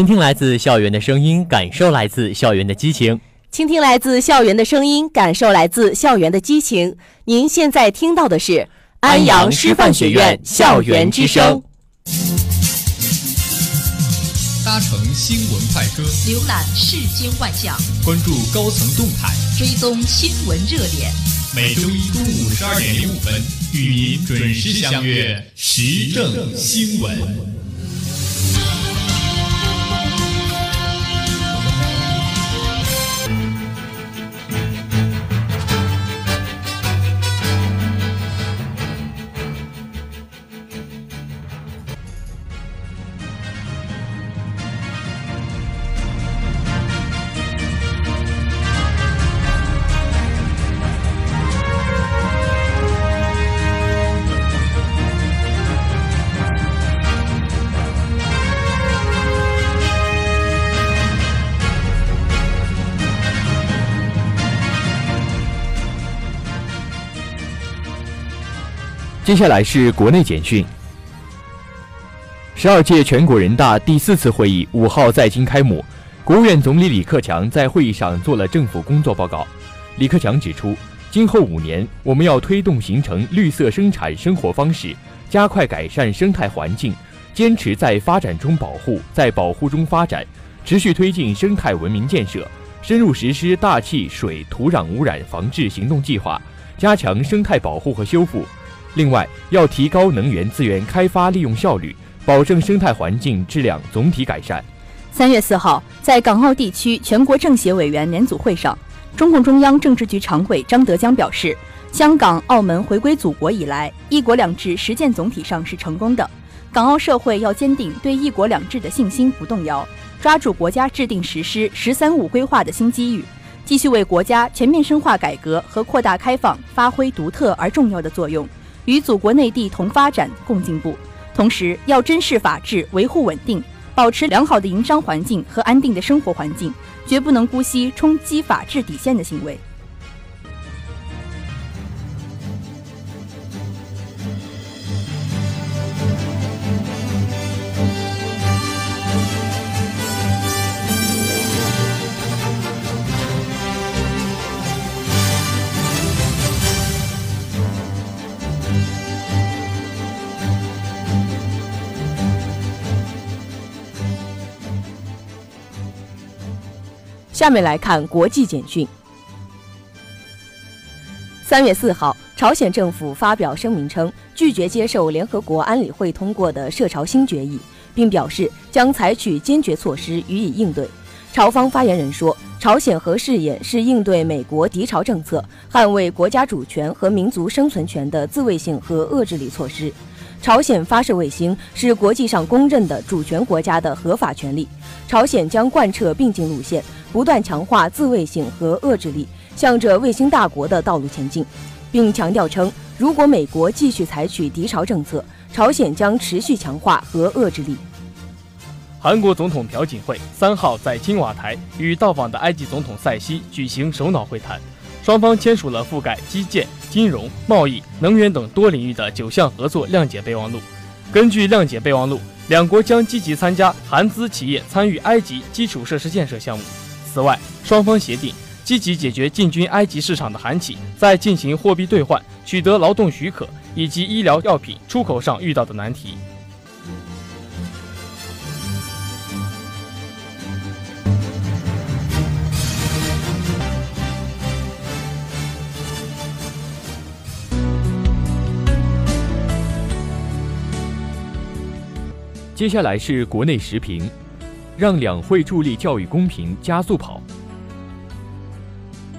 倾听来自校园的声音，感受来自校园的激情。倾听来自校园的声音，感受来自校园的激情。您现在听到的是安阳师范学院校园之声。搭乘新闻快车，浏览世间万象，关注高层动态，追踪新闻热点。每周一中午十二点零五分，与您准时相约时政新闻。接下来是国内简讯。十二届全国人大第四次会议五号在京开幕，国务院总理李克强在会议上做了政府工作报告。李克强指出，今后五年，我们要推动形成绿色生产生活方式，加快改善生态环境，坚持在发展中保护，在保护中发展，持续推进生态文明建设，深入实施大气、水、土壤污染防治行动计划，加强生态保护和修复。另外，要提高能源资源开发利用效率，保证生态环境质量总体改善。三月四号，在港澳地区全国政协委员联组会上，中共中央政治局常委张德江表示，香港、澳门回归祖国以来，“一国两制”实践总体上是成功的。港澳社会要坚定对“一国两制”的信心不动摇，抓住国家制定实施“十三五”规划的新机遇，继续为国家全面深化改革和扩大开放发挥独特而重要的作用。与祖国内地同发展共进步，同时要珍视法治，维护稳定，保持良好的营商环境和安定的生活环境，绝不能姑息冲击法治底线的行为。下面来看国际简讯。三月四号，朝鲜政府发表声明称，拒绝接受联合国安理会通过的涉朝新决议，并表示将采取坚决措施予以应对。朝方发言人说，朝鲜核试验是应对美国敌朝政策、捍卫国家主权和民族生存权的自卫性和遏制力措施。朝鲜发射卫星是国际上公认的主权国家的合法权利。朝鲜将贯彻并进路线。不断强化自卫性和遏制力，向着卫星大国的道路前进，并强调称，如果美国继续采取敌朝政策，朝鲜将持续强化和遏制力。韩国总统朴槿惠三号在青瓦台与到访的埃及总统塞西举行首脑会谈，双方签署了覆盖基建、金融、贸易、能源等多领域的九项合作谅解备忘录。根据谅解备忘录，两国将积极参加韩资企业参与埃及基础设施建设项目。此外，双方协定积极解决进军埃及市场的韩企在进行货币兑换、取得劳动许可以及医疗药品出口上遇到的难题。接下来是国内时评。让两会助力教育公平加速跑。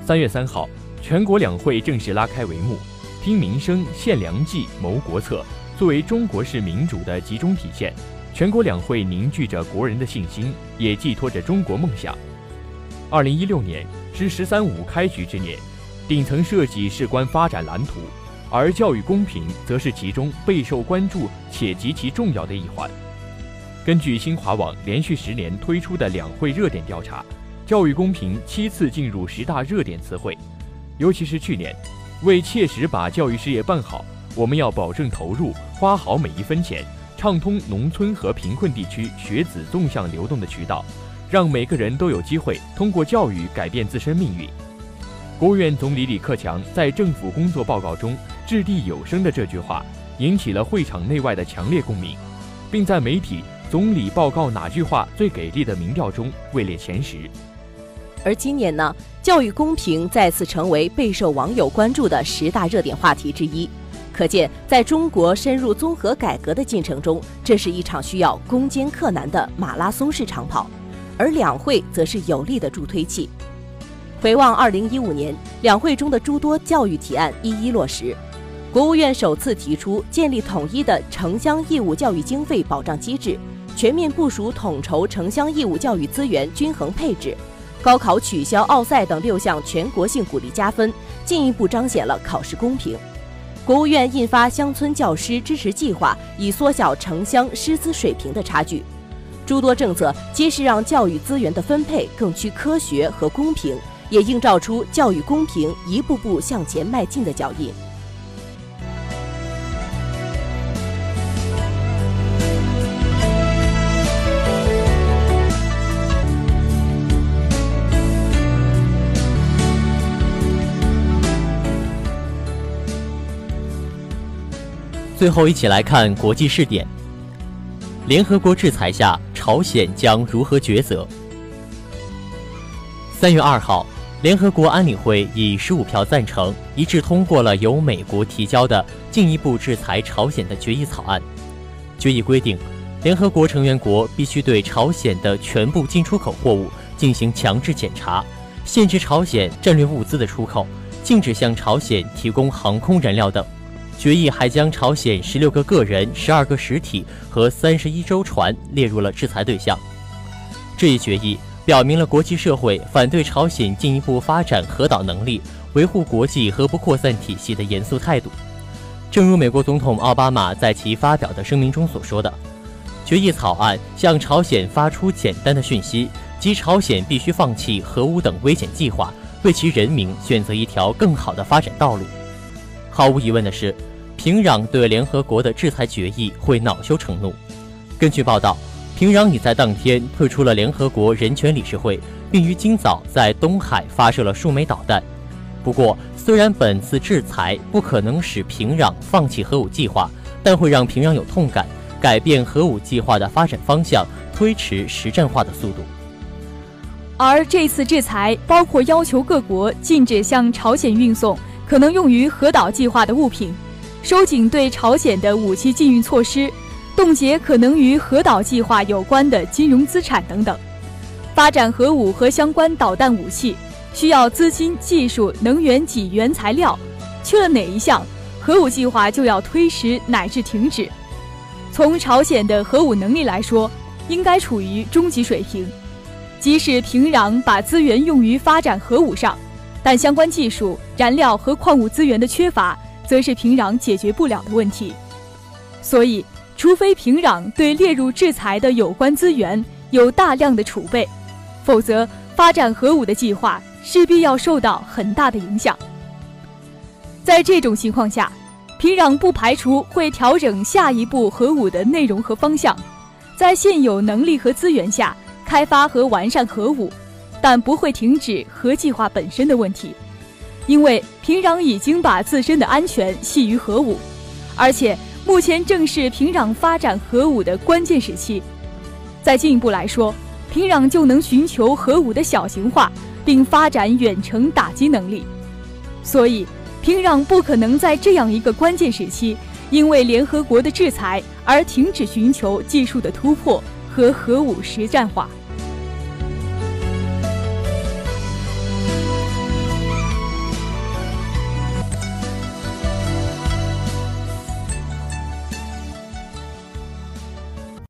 三月三号，全国两会正式拉开帷幕。听民生、献良计、谋国策，作为中国式民主的集中体现，全国两会凝聚着国人的信心，也寄托着中国梦想。二零一六年是“十三五”开局之年，顶层设计事关发展蓝图，而教育公平则是其中备受关注且极其重要的一环。根据新华网连续十年推出的两会热点调查，教育公平七次进入十大热点词汇。尤其是去年，为切实把教育事业办好，我们要保证投入，花好每一分钱，畅通农村和贫困地区学子纵向流动的渠道，让每个人都有机会通过教育改变自身命运。国务院总理李克强在政府工作报告中掷地有声的这句话，引起了会场内外的强烈共鸣，并在媒体“总理报告哪句话最给力”的民调中位列前十。而今年呢，教育公平再次成为备受网友关注的十大热点话题之一。可见，在中国深入综合改革的进程中，这是一场需要攻坚克难的马拉松式长跑，而两会则是有力的助推器。回望二零一五年，两会中的诸多教育提案一一落实，国务院首次提出建立统一的城乡义务教育经费保障机制，全面部署统筹城乡义务教育资源均衡配置。高考取消、奥赛等六项全国性鼓励加分，进一步彰显了考试公平。国务院印发乡村教师支持计划，以缩小城乡师资水平的差距。诸多政策皆是让教育资源的分配更趋科学和公平，也映照出教育公平一步步向前迈进的脚印。最后，一起来看国际试点。联合国制裁下，朝鲜将如何抉择？三月二号，联合国安理会以十五票赞成，一致通过了由美国提交的进一步制裁朝鲜的决议草案。决议规定，联合国成员国必须对朝鲜的全部进出口货物进行强制检查，限制朝鲜战略物资的出口，禁止向朝鲜提供航空燃料等。决议还将朝鲜十六个个人、十二个实体和三十一艘船列入了制裁对象。这一决议表明了国际社会反对朝鲜进一步发展核导能力、维护国际核不扩散体系的严肃态度。正如美国总统奥巴马在其发表的声明中所说的，决议草案向朝鲜发出简单的讯息，即朝鲜必须放弃核武等危险计划，为其人民选择一条更好的发展道路。毫无疑问的是。平壤对联合国的制裁决议会恼羞成怒。根据报道，平壤已在当天退出了联合国人权理事会，并于今早在东海发射了数枚导弹。不过，虽然本次制裁不可能使平壤放弃核武计划，但会让平壤有痛感，改变核武计划的发展方向，推迟实战化的速度。而这次制裁包括要求各国禁止向朝鲜运送可能用于核导计划的物品。收紧对朝鲜的武器禁运措施，冻结可能与核导计划有关的金融资产等等。发展核武和相关导弹武器需要资金、技术、能源及原材料，缺了哪一项，核武计划就要推迟乃至停止。从朝鲜的核武能力来说，应该处于中级水平。即使平壤把资源用于发展核武上，但相关技术、燃料和矿物资源的缺乏。则是平壤解决不了的问题，所以，除非平壤对列入制裁的有关资源有大量的储备，否则发展核武的计划势必要受到很大的影响。在这种情况下，平壤不排除会调整下一步核武的内容和方向，在现有能力和资源下开发和完善核武，但不会停止核计划本身的问题。因为平壤已经把自身的安全系于核武，而且目前正是平壤发展核武的关键时期。再进一步来说，平壤就能寻求核武的小型化，并发展远程打击能力。所以，平壤不可能在这样一个关键时期，因为联合国的制裁而停止寻求技术的突破和核武实战化。